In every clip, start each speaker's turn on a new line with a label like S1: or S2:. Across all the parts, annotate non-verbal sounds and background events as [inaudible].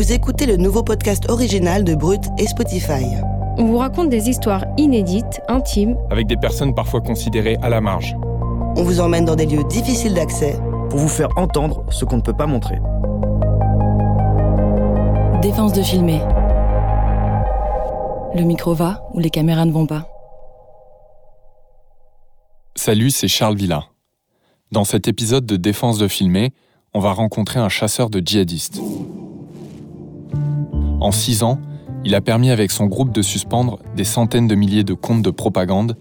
S1: Vous écoutez le nouveau podcast original de Brut et Spotify.
S2: On vous raconte des histoires inédites, intimes,
S3: Avec des personnes parfois considérées à la marge.
S1: On vous emmène dans des lieux difficiles d'accès.
S4: Pour vous faire entendre ce qu'on ne peut pas montrer.
S5: Défense de filmer. Le micro va ou les caméras ne vont pas.
S3: Salut, c'est Charles Villa. Dans cet épisode de Défense de filmer, on va rencontrer un chasseur de djihadistes. En six ans, il a permis avec son groupe de suspendre des centaines de milliers de comptes de propagande,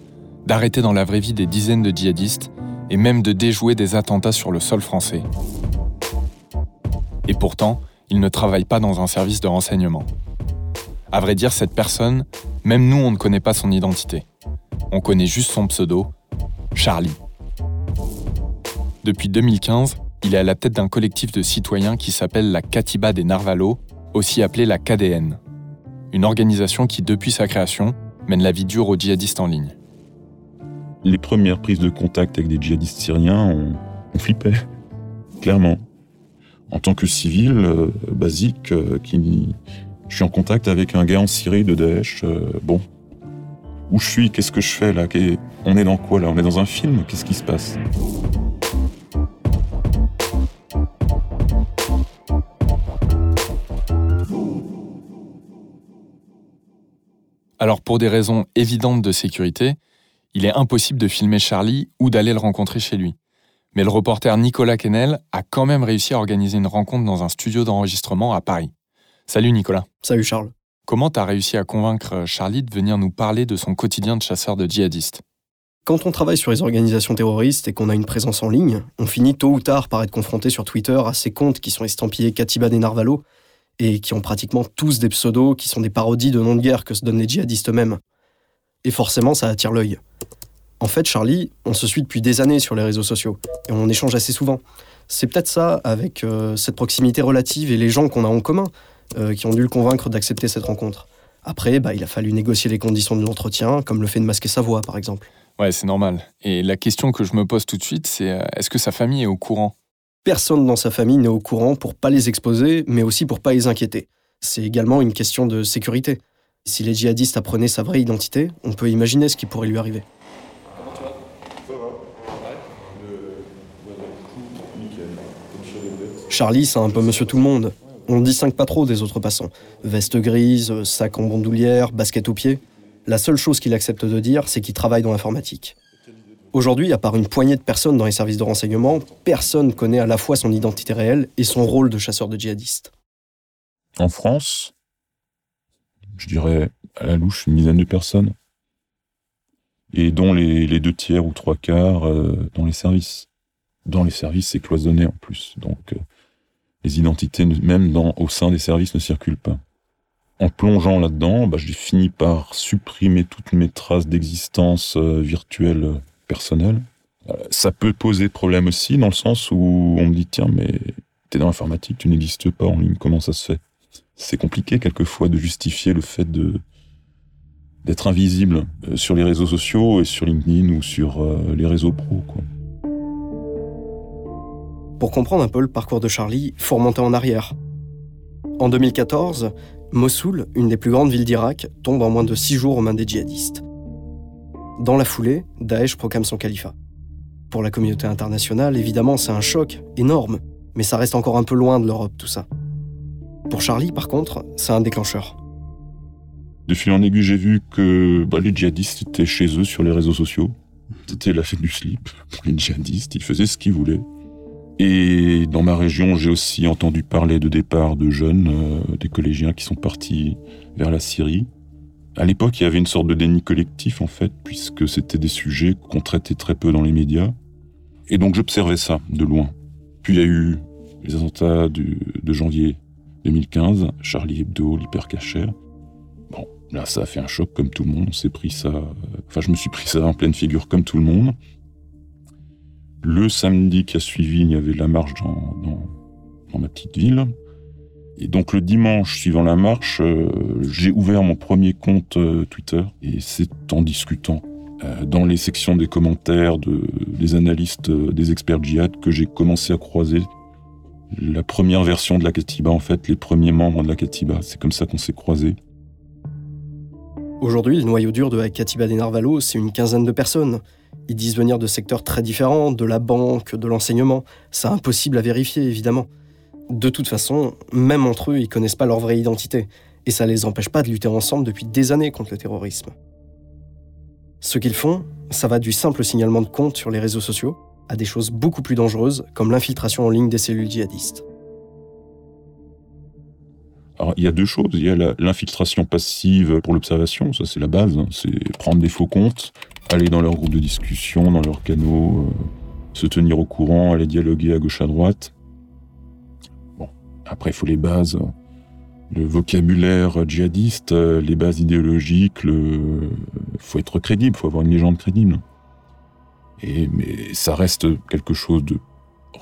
S3: d'arrêter dans la vraie vie des dizaines de djihadistes et même de déjouer des attentats sur le sol français. Et pourtant, il ne travaille pas dans un service de renseignement. À vrai dire, cette personne, même nous, on ne connaît pas son identité. On connaît juste son pseudo, Charlie. Depuis 2015, il est à la tête d'un collectif de citoyens qui s'appelle la Katiba des Narvalos, aussi appelée la KDN. Une organisation qui, depuis sa création, mène la vie dure aux djihadistes en ligne.
S6: les premières prises de contact avec des djihadistes syriens, on, on flippait, [laughs] clairement. En tant que civil euh, basique, euh, qui, je suis en contact avec un gars en Syrie de Daesh. euh, bon, où je suis? Qu'est-ce que je fais là? On est dans quoi là? On est dans un film? Qu'est-ce qui se passe?
S3: Alors pour des raisons évidentes de sécurité, il est impossible de filmer Charlie ou d'aller le rencontrer chez lui. Mais le reporter Nicolas Kennel a quand même réussi à organiser une rencontre dans un studio d'enregistrement à Paris. Salut Nicolas.
S7: Salut Charles.
S3: Comment t'as réussi à convaincre Charlie de venir nous parler de son quotidien de chasseur de djihadistes?
S7: Quand on travaille sur les organisations terroristes et qu'on a une présence en ligne, on finit tôt ou tard par être confronté sur Twitter à ces comptes qui sont estampillés Katiba des Narvalos et qui ont pratiquement tous des pseudos qui sont des parodies de noms de guerre que se donnent les djihadistes eux-mêmes. Et forcément, ça attire l'œil. En fait, Charlie, on se suit depuis des années sur les réseaux sociaux et on échange assez souvent. C'est peut-être ça, avec euh, cette proximité relative et les gens qu'on a en commun, euh, qui ont dû le convaincre d'accepter cette rencontre. Après, bah, il a fallu négocier les conditions de l'entretien, comme le fait de masquer sa voix, par exemple.
S3: Ouais, c'est normal. Et la question que je me pose tout de suite, c'est euh, est-ce que sa famille est au courant?
S7: Personne dans sa famille n'est au courant pour pas les exposer, mais aussi pour pas les inquiéter. C'est également une question de sécurité. Si les djihadistes apprenaient sa vraie identité, on peut imaginer ce qui pourrait lui arriver. Charlie, c'est un peu monsieur tout le monde. On ne distingue pas trop des autres passants. Veste grise, sac en bandoulière, basket aux pieds. La seule chose qu'il accepte de dire, c'est qu'il travaille dans l'informatique. Aujourd'hui, à part une poignée de personnes dans les services de renseignement, personne connaît à la fois son identité réelle et son rôle de chasseur de djihadistes.
S6: En France, je dirais à la louche une dizaine de personnes. Et dont les, deux tiers ou trois quarts euh, dans les services. Dans les services, c'est cloisonné en plus. Donc, euh, les identités, même au sein des services, ne circulent pas. En plongeant là-dedans, bah, j'ai fini par supprimer toutes mes traces d'existence euh, virtuelle personnelle. Euh, ça peut poser problème aussi, dans le sens où on me dit tiens, mais t'es dans l'informatique, tu n'existes pas en ligne, comment ça se fait? C'est compliqué quelquefois de justifier le fait de d'être invisible euh, sur les réseaux sociaux et sur LinkedIn ou sur euh, les réseaux pro.
S7: Pour comprendre un peu le parcours de Charlie, faut remonter en arrière. En 2014, Mossoul, une des plus grandes villes d'Irak, tombe en moins de six jours aux mains des djihadistes. Dans la foulée, Daesh proclame son califat. Pour la communauté internationale, évidemment, c'est un choc énorme, mais ça reste encore un peu loin de l'Europe, tout ça. Pour Charlie, par contre, c'est un déclencheur.
S6: De fil en j'ai vu que bah, les djihadistes étaient chez eux sur les réseaux sociaux. C'était la fête du slip pour les djihadistes, ils faisaient ce qu'ils voulaient. Et dans ma région, j'ai aussi entendu parler de départ de jeunes, euh, des collégiens qui sont partis vers la Syrie. À l'époque, il y avait une sorte de déni collectif, en fait, puisque c'était des sujets qu'on traitait très peu dans les médias. Et donc, j'observais ça de loin. Puis, il y a eu les attentats de janvier 2015, Charlie Hebdo, l'hypercacher. Là, ça a fait un choc comme tout le monde. On s'est pris ça. Enfin, je me suis pris ça en pleine figure comme tout le monde. Le samedi qui a suivi, il y avait la marche dans, dans, ma petite ville. Et donc le dimanche suivant la marche, euh, j'ai ouvert mon premier compte euh, Twitter. Et c'est en discutant euh, dans les sections des commentaires de, des analystes, des experts djihad que j'ai commencé à croiser la première version de la Katiba, en fait, les premiers membres de la Katiba. C'est comme ça qu'on s'est croisés.
S7: Aujourd'hui, le noyau dur de la Katiba des Narvalos, c'est une quinzaine de personnes. Ils disent venir de secteurs très différents, de la banque, de l'enseignement. C'est impossible à vérifier, évidemment. De toute façon, même entre eux, ils connaissent pas leur vraie identité. Et ça les empêche pas de lutter ensemble depuis des années contre le terrorisme. Ce qu'ils font, ça va du simple signalement de compte sur les réseaux sociaux à des choses beaucoup plus dangereuses, comme l'infiltration en ligne des cellules djihadistes.
S6: Alors, il y a deux choses. Il y a l'infiltration passive pour l'observation, ça c'est la base. Hein. C'est prendre des faux comptes, aller dans leur groupe de discussion, dans leurs canaux, euh, se tenir au courant, aller dialoguer à gauche à droite. Après il faut les bases, le vocabulaire djihadiste, euh, les bases idéologiques, il faut être crédible, il faut avoir une légende crédible. Mais ça reste quelque chose de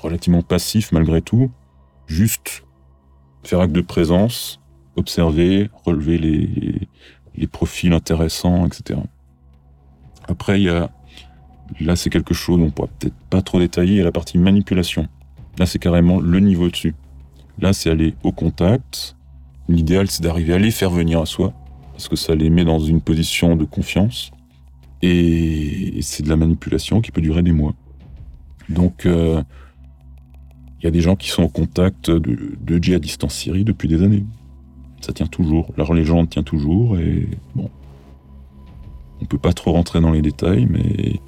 S6: relativement passif malgré tout. Juste faire acte de présence, observer, relever les, les profils intéressants, etc. Après, il y a, là, c'est quelque chose, on pourra peut-être pas trop détailler, il y a la partie manipulation. Là, c'est carrément le niveau dessus. Là, c'est aller au contact. L'idéal, c'est d'arriver à les faire venir à soi, parce que ça les met dans une position de confiance. Et c'est de la manipulation qui peut durer des mois. Donc, euh, il y a des gens qui sont au contact de, de djihadistes en Syrie depuis des années. Ça tient toujours. La légende tient toujours et bon. On peut pas trop rentrer dans les détails, mais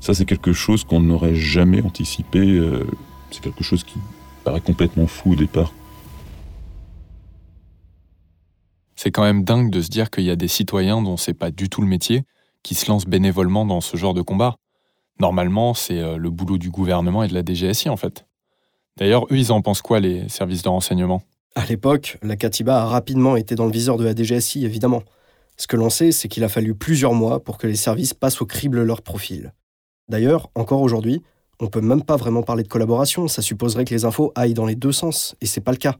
S6: ça c'est quelque chose qu'on n'aurait jamais anticipé. Euh, c'est quelque chose qui paraît complètement fou au départ.
S3: C'est quand même dingue de se dire qu'il y a des citoyens dont c'est pas du tout le métier qui se lancent bénévolement dans ce genre de combat. Normalement, c'est euh, le boulot du gouvernement et de la DGSI en fait. D'ailleurs, eux, ils en pensent quoi, les services de renseignement?
S7: À l'époque, la Katiba a rapidement été dans le viseur de la DGSI, évidemment. Ce que l'on sait, c'est qu'il a fallu plusieurs mois pour que les services passent au crible leur profil. D'ailleurs, encore aujourd'hui, on peut même pas vraiment parler de collaboration, ça supposerait que les infos aillent dans les deux sens, et c'est pas le cas.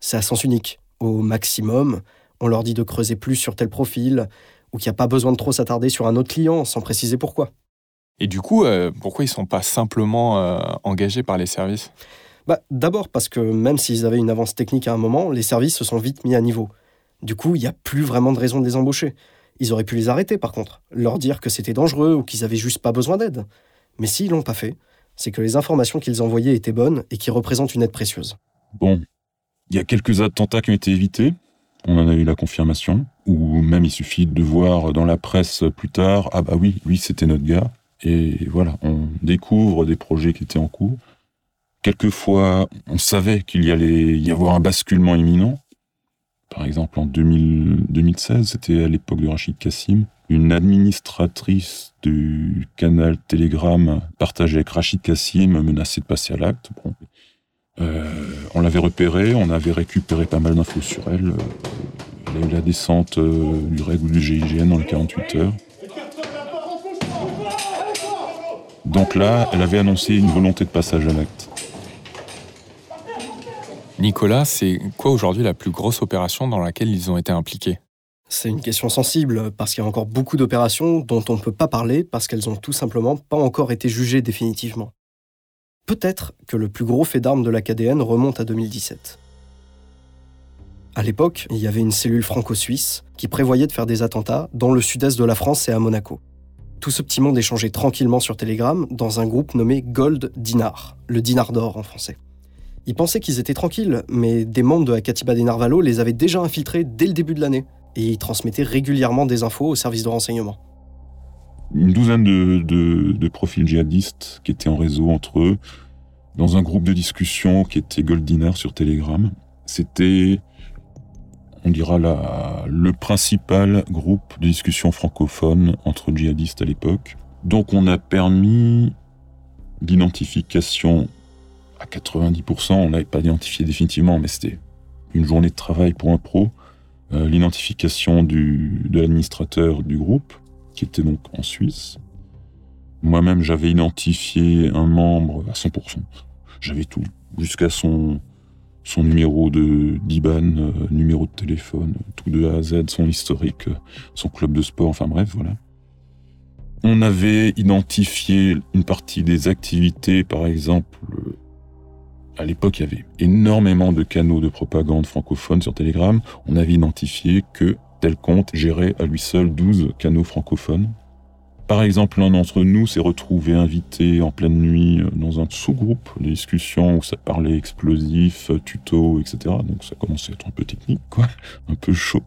S7: C'est à sens unique. Au maximum, on leur dit de creuser plus sur tel profil, ou qu'il n'y a pas besoin de trop s'attarder sur un autre client, sans préciser pourquoi.
S3: Et du coup, euh, pourquoi ils sont pas simplement euh, engagés par les services?
S7: Bah, D'abord parce que même s'ils avaient une avance technique à un moment, les services se sont vite mis à niveau. Du coup, il n'y a plus vraiment de raison de les embaucher. Ils auraient pu les arrêter par contre, leur dire que c'était dangereux ou qu'ils avaient juste pas besoin d'aide. Mais s'ils l'ont pas fait, c'est que les informations qu'ils envoyaient étaient bonnes et qui représentent une aide précieuse.
S6: Bon, il y a quelques attentats qui ont été évités. On en a eu la confirmation. Ou même il suffit de voir dans la presse plus tard, ah bah oui, lui c'était notre gars. Et voilà, on découvre des projets qui étaient en cours. Quelquefois, on savait qu'il y allait y avoir un basculement imminent. Par exemple, en 2016, c'était à l'époque de Rachid Kassim, une administratrice du canal Telegram partagée avec Rachid Kassim menaçait de passer à l'acte. Euh, on l'avait repérée, on avait récupéré pas mal d'infos sur elle. Elle a eu la descente euh, du ou du GIGN dans les 48 heures. Donc là, elle avait annoncé une volonté de passage à l'acte.
S3: Nicolas, c'est quoi aujourd'hui la plus grosse opération dans laquelle ils ont été impliqués?
S7: C'est une question sensible parce qu'il y a encore beaucoup d'opérations dont on ne peut pas parler parce qu'elles ont tout simplement pas encore été jugées définitivement. Peut-être que le plus gros fait d'armes de la KDN remonte à 2017. À l'époque, il y avait une cellule franco-suisse qui prévoyait de faire des attentats dans le sud-est de la France et à Monaco. Tout ce petit monde échangeait tranquillement sur Telegram dans un groupe nommé Gold Dinar, le dinar d'or en français. Ils pensaient qu'ils étaient tranquilles, mais des membres de la Katiba des Narvalo les avaient déjà infiltrés dès le début de l'année, et ils transmettaient régulièrement des infos au service de renseignement.
S6: Une douzaine de, profils djihadistes qui étaient en réseau entre eux, dans un groupe de discussion qui était Gold Dinar sur Telegram. C'était, on dira, la, le principal groupe de discussion francophone entre djihadistes à l'époque. Donc on a permis l'identification à 90%, on n'avait pas identifié définitivement, mais c'était une journée de travail pour un pro, l'identification du, de l'administrateur du groupe, qui était donc en Suisse. Moi-même, j'avais identifié un membre à 100%. J'avais tout, jusqu'à son, numéro de d'IBAN, euh, numéro de téléphone, tout de A à Z, son historique, euh, son club de sport, enfin bref, voilà. On avait identifié une partie des activités, par exemple, euh, à l'époque, il y avait énormément de canaux de propagande francophones sur Telegram. On avait identifié que tel compte gérait à lui seul 12 canaux francophones. Par exemple, l'un d'entre nous s'est retrouvé invité en pleine nuit euh, dans un sous-groupe de discussion où ça parlait explosifs, euh, tuto, etc. Donc ça commençait à être un peu technique, quoi, [laughs] un peu chaud.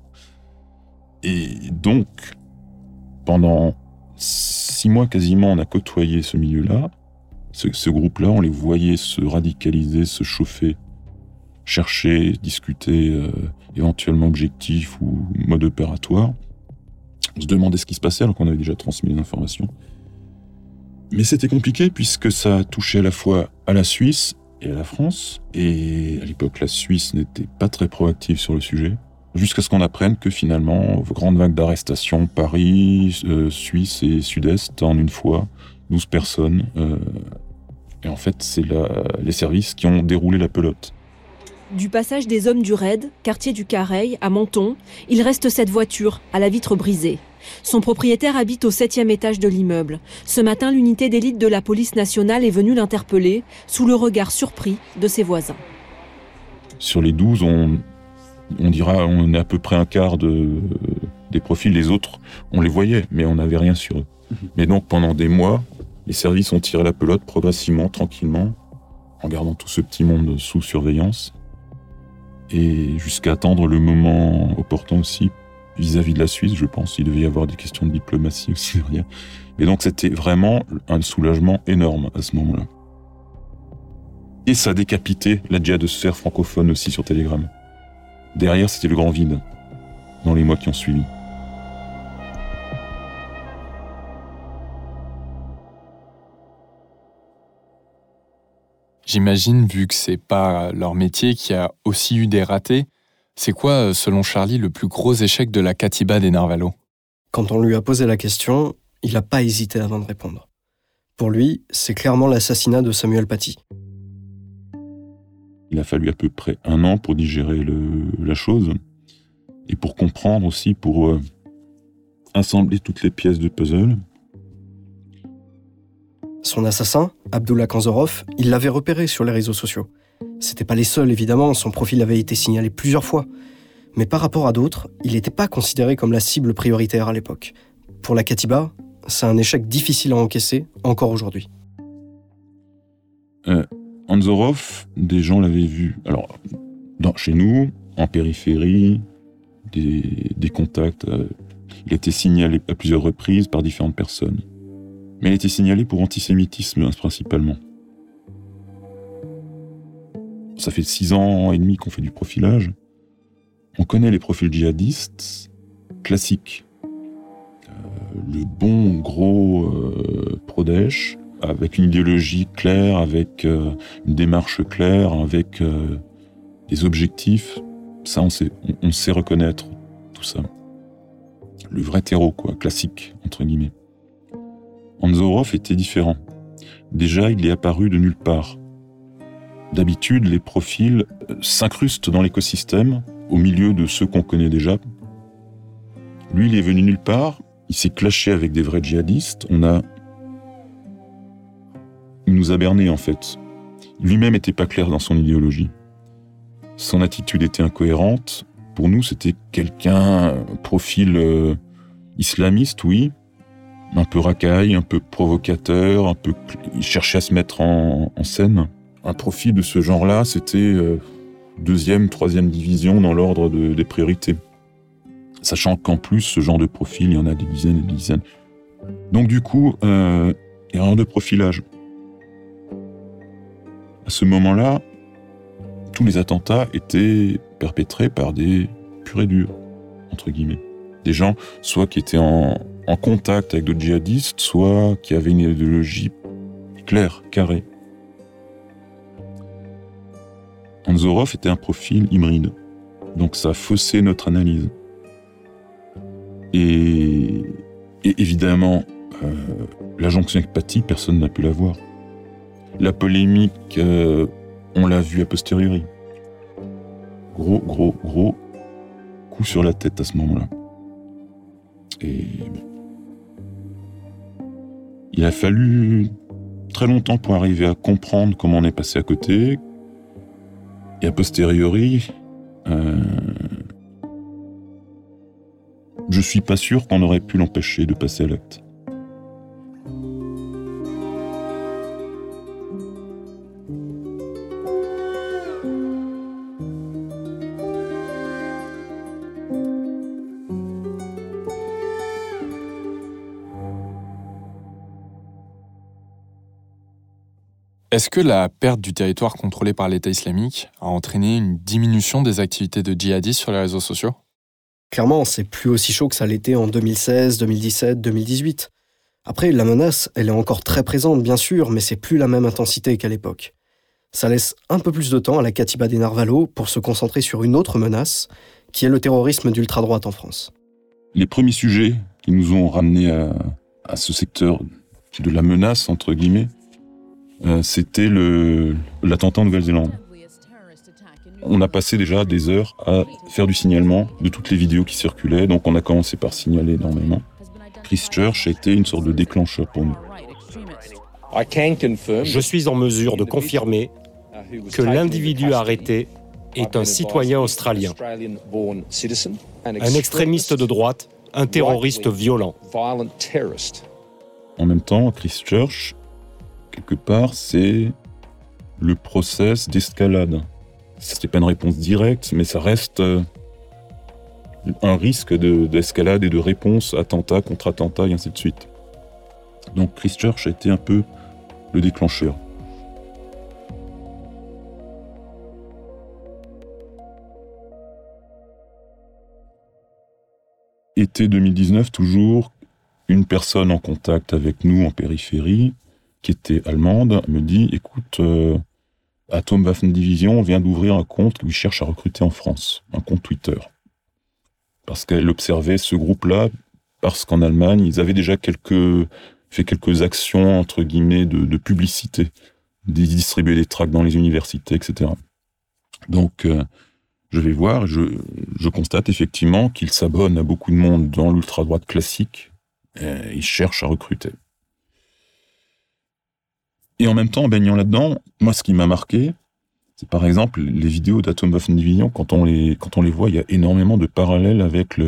S6: Et donc, pendant six mois quasiment, on a côtoyé ce milieu-là. Ce, groupe-là, on les voyait se radicaliser, se chauffer, chercher, discuter, euh, éventuellement objectif ou mode opératoire. On se demandait ce qui se passait alors qu'on avait déjà transmis les informations. Mais c'était compliqué puisque ça touchait à la fois à la Suisse et à la France. Et à l'époque, la Suisse n'était pas très proactive sur le sujet. Jusqu'à ce qu'on apprenne que finalement, grande vague d'arrestations, Paris, euh, Suisse et Sud-Est en une fois, 12 personnes. Euh, et en fait, c'est les services qui ont déroulé la pelote.
S8: Du passage des hommes du raid, quartier du Careil, à Menton, il reste cette voiture, à la vitre brisée. Son propriétaire habite au septième étage de l'immeuble. Ce matin, l'unité d'élite de la police nationale est venue l'interpeller, sous le regard surpris de ses voisins.
S6: Sur les 12, on, on dira on est à peu près un quart de, des profils. Les autres, on les voyait, mais on n'avait rien sur eux. Mais donc pendant des mois, les services ont tiré la pelote progressivement, tranquillement, en gardant tout ce petit monde sous surveillance. Et jusqu'à attendre le moment opportun aussi, vis-à-vis de la Suisse, je pense. Il devait y avoir des questions de diplomatie [laughs] aussi derrière. Et donc c'était vraiment un soulagement énorme à ce moment-là. Et ça a décapité la djihadosphère francophone aussi sur Telegram. Derrière, c'était le grand vide dans les mois qui ont suivi.
S3: J'imagine, vu que c'est pas leur métier, qu'il y a aussi eu des ratés. C'est quoi, euh, selon Charlie, le plus gros échec de la Katiba des Narvalo?
S7: Quand on lui a posé la question, il n'a pas hésité avant de répondre. Pour lui, c'est clairement l'assassinat de Samuel Paty.
S6: Il a fallu à peu près un an pour digérer le- la chose et pour comprendre aussi, pour euh, assembler toutes les pièces de puzzle.
S7: Son assassin, Abdullah Kanzorov, il l'avait repéré sur les réseaux sociaux. C'était pas les seuls, évidemment, son profil avait été signalé plusieurs fois. Mais par rapport à d'autres, il n'était pas considéré comme la cible prioritaire à l'époque. Pour la Katiba, c'est un échec difficile à encaisser, encore aujourd'hui.
S6: Anzorov, des gens l'avaient vu. Alors, dans, chez nous, en périphérie, des, contacts. euh, il a signalé à plusieurs reprises par différentes personnes. Mais il a été signalé pour antisémitisme hein, principalement. Ça fait six ans et demi qu'on fait du profilage. On connaît les profils djihadistes classiques. Euh, le bon gros euh, Prodesh, avec une idéologie claire, avec euh, une démarche claire, avec euh, des objectifs. Ça, on sait, on sait reconnaître tout ça. Le vrai terreau, quoi, classique, entre guillemets. Anzorov était différent. Déjà, il est apparu de nulle part. D'habitude, les profils euh, s'incrustent dans l'écosystème, au milieu de ceux qu'on connaît déjà. Lui, il est venu nulle part, il s'est clashé avec des vrais djihadistes, on a... Il nous a bernés, en fait. Lui-même n'était pas clair dans son idéologie. Son attitude était incohérente. Pour nous, c'était quelqu'un, un profil euh, islamiste, oui, un peu racaille, un peu provocateur, un peu... Il cherchait à se mettre en, scène. Un profil de ce genre-là, c'était euh, deuxième, troisième division dans l'ordre de- des priorités. Sachant qu'en plus, ce genre de profil, il y en a des dizaines et des dizaines. Donc du coup, euh, erreur de profilage. À ce moment-là, tous les attentats étaient perpétrés par des purs durs, entre guillemets. Des gens, soit qui étaient en, contact avec d'autres djihadistes, soit qui avaient une idéologie claire, carrée. Anzorov était un profil hybride. Donc ça a faussé notre analyse. Et, évidemment, euh, la jonction avec personne n'a pu la voir. La polémique, euh, on l'a vu a posteriori. Gros, gros, gros coup sur la tête à ce moment-là. Et. Il a fallu très longtemps pour arriver à comprendre comment on est passé à côté. Et a posteriori, euh, je suis pas sûr qu'on aurait pu l'empêcher de passer à l'acte.
S3: Est-ce que la perte du territoire contrôlé par l'État islamique a entraîné une diminution des activités de djihadistes sur les réseaux sociaux?
S7: Clairement, c'est plus aussi chaud que ça l'était en 2016, 2017, 2018. Après, la menace, elle est encore très présente, bien sûr, mais c'est plus la même intensité qu'à l'époque. Ça laisse un peu plus de temps à la Katiba des Narvalo pour se concentrer sur une autre menace, qui est le terrorisme d'ultra-droite en France.
S6: Les premiers sujets qui nous ont ramenés à, à ce secteur de la menace, entre guillemets, c'était le- l'attentat en Nouvelle-Zélande. On a passé déjà des heures à faire du signalement de toutes les vidéos qui circulaient, donc on a commencé par signaler énormément. Christchurch a été une sorte de déclencheur pour nous.
S9: Je suis en mesure de confirmer que l'individu arrêté est un citoyen australien, un extrémiste de droite, un terroriste violent.
S6: En même temps, Christchurch, quelque part, c'est le process d'escalade. C'était pas une réponse directe, mais ça reste euh, un risque de- d'escalade et de réponse attentat contre attentat et ainsi de suite. Donc Christchurch a été un peu le déclencheur. Été 2019, toujours, une personne en contact avec nous en périphérie, qui était allemande, me dit Écoute, euh, Atomwaffen Division vient d'ouvrir un compte lui cherche à recruter en France, un compte Twitter. Parce qu'elle observait ce groupe-là, parce qu'en Allemagne, ils avaient déjà quelques, fait quelques actions, entre guillemets, de, publicité, Ils distribuaient des tracts dans les universités, etc. Donc, euh, je vais voir, je, je constate effectivement qu'il s'abonne à beaucoup de monde dans l'ultra-droite classique, et il cherche à recruter. Et en même temps, en baignant là-dedans, moi, ce qui m'a marqué, c'est par exemple les vidéos d'Atomwaffen Division. Quand on les, quand on les voit, il y a énormément de parallèles avec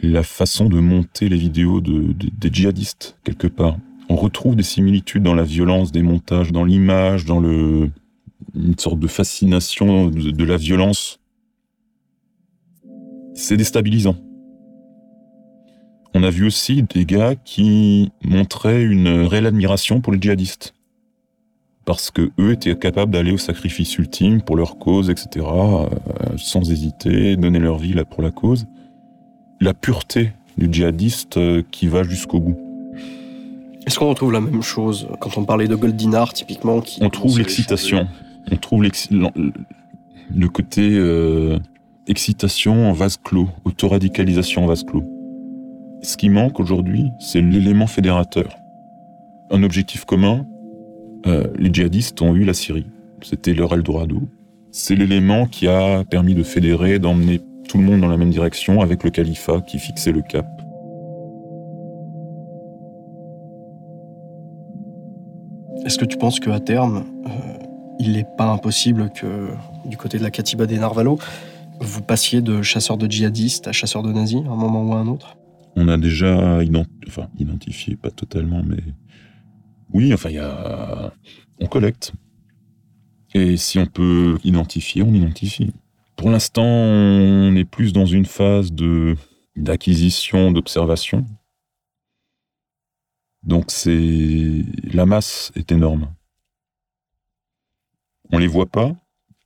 S6: la façon de monter les vidéos de, de- des djihadistes, quelque part. On retrouve des similitudes dans la violence des montages, dans l'image, dans une sorte de fascination de la violence. C'est déstabilisant. On a vu aussi des gars qui montraient une réelle admiration pour les djihadistes. Parce que eux étaient capables d'aller au sacrifice ultime pour leur cause, etc., euh, sans hésiter, donner leur vie là pour la cause. La pureté du djihadiste euh, qui va jusqu'au bout.
S7: Est-ce qu'on retrouve la même chose quand on parlait de Goldinar, typiquement qui
S6: On trouve l'excitation. On trouve le côté euh, excitation en vase clos, autoradicalisation en vase clos. Ce qui manque aujourd'hui, c'est l'élément fédérateur. Un objectif commun, euh, les djihadistes ont eu la Syrie. C'était leur Eldorado. C'est l'élément qui a permis de fédérer, d'emmener tout le monde dans la même direction avec le califat qui fixait le cap.
S7: Est-ce que tu penses qu'à terme, euh, il n'est pas impossible que, du côté de la Katiba des Narvalo, vous passiez de chasseurs de djihadistes à chasseurs de nazis à un moment ou à un autre?
S6: On a déjà identifié, pas totalement, mais oui, enfin, y a... on collecte. Et si on peut identifier, on identifie. Pour l'instant, on est plus dans une phase de d'acquisition, d'observation. Donc c'est la masse est énorme. On les voit pas,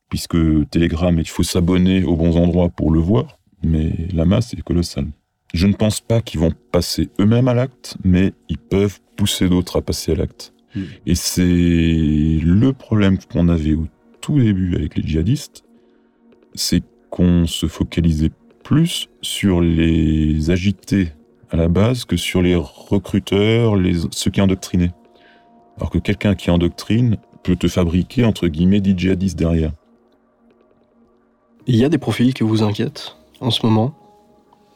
S6: puisque Telegram, il faut s'abonner aux bons endroits pour le voir, mais la masse est colossale. Je ne pense pas qu'ils vont passer eux-mêmes à l'acte, mais ils peuvent pousser d'autres à passer à l'acte.
S7: Mm.
S6: Et c'est le problème qu'on avait au tout début avec les djihadistes, c'est qu'on se focalisait plus sur les agités à la base que sur les recruteurs, les, ceux qui endoctrinaient. Alors que quelqu'un qui endoctrine peut te fabriquer, entre guillemets, des djihadistes derrière.
S7: Il y a des profils qui vous inquiètent en ce moment,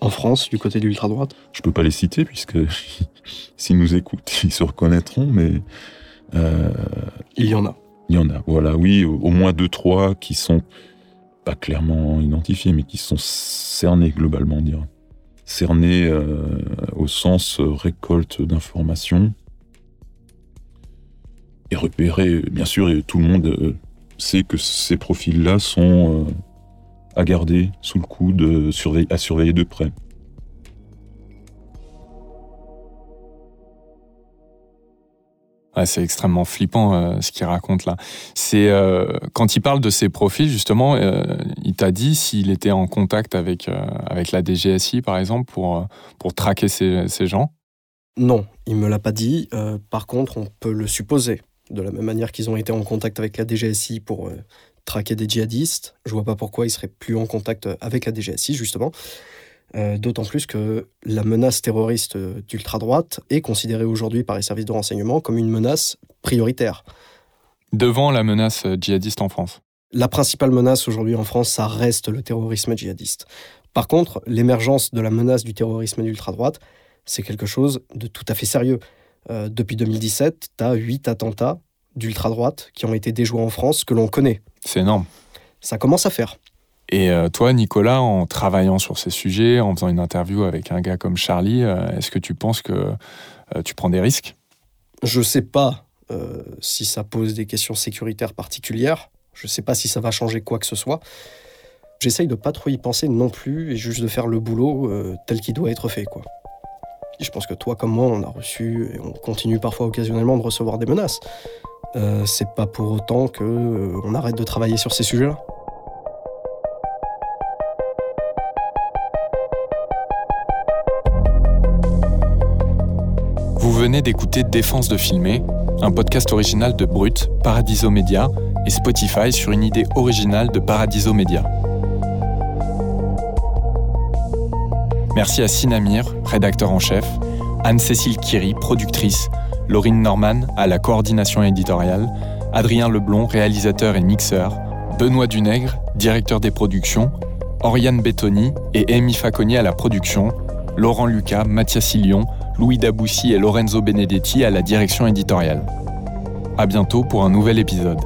S7: en France, du côté de l'ultra-droite
S6: Je peux pas les citer, puisque [laughs] s'ils nous écoutent, ils se reconnaîtront, mais...
S7: Euh, il y en a.
S6: Il y en a, voilà, oui, au moins deux, trois qui sont pas clairement identifiés, mais qui sont cernés globalement, dire. Cernés euh, au sens récolte d'informations et repérés, bien sûr, et tout le monde euh, sait que ces profils-là sont euh, à garder sous le coude, à surveiller de près.
S3: c'est extrêmement flippant euh, ce qu'il raconte là. C'est euh, quand il parle de ses profils justement, euh, il t'a dit s'il était en contact avec avec la DGSI par exemple pour pour traquer ces, ces gens?
S7: Non, il me l'a pas dit. par contre, on peut le supposer. De la même manière qu'ils ont été en contact avec la DGSI pour traquer des djihadistes, je vois pas pourquoi ils seraient plus en contact avec la DGSI justement. Euh, d'autant plus que la menace terroriste d'ultra-droite est considérée aujourd'hui par les services de renseignement comme une menace prioritaire.
S3: Devant la menace djihadiste en France
S7: La principale menace aujourd'hui en France, ça reste le terrorisme djihadiste. Par contre, l'émergence de la menace du terrorisme d'ultra-droite, c'est quelque chose de tout à fait sérieux. Euh, depuis 2017, tu as huit attentats d'ultra-droite qui ont été déjoués en France que l'on connaît.
S3: C'est énorme.
S7: Ça commence à faire.
S3: Et euh, toi, Nicolas, en travaillant sur ces sujets, en faisant une interview avec un gars comme Charlie, euh, est-ce que tu penses que euh, tu prends des risques?
S7: Je ne sais pas si ça pose des questions sécuritaires particulières. Je ne sais pas si ça va changer quoi que ce soit. J'essaye de pas trop y penser non plus et juste de faire le boulot tel qu'il doit être fait, quoi. Et je pense que toi comme moi, on a reçu et on continue parfois occasionnellement de recevoir des menaces. C'est pas pour autant que on arrête de travailler sur ces sujets-là.
S3: Vous venez d'écouter Défense de filmer, un podcast original de Brut, Paradiso Media et Spotify sur une idée originale de Paradiso Media. Merci à Sinamir, rédacteur en chef, Anne-Cécile Kiri, productrice, Laurine Norman à la coordination éditoriale, Adrien Leblon, réalisateur et mixeur, Benoît Dunègre, directeur des productions, Oriane Bettoni et Amy Faconi à la production, Laurent Lucas, Mathias Lyon, Louis Daboussi et Lorenzo Benedetti à la direction éditoriale. À bientôt pour un nouvel épisode.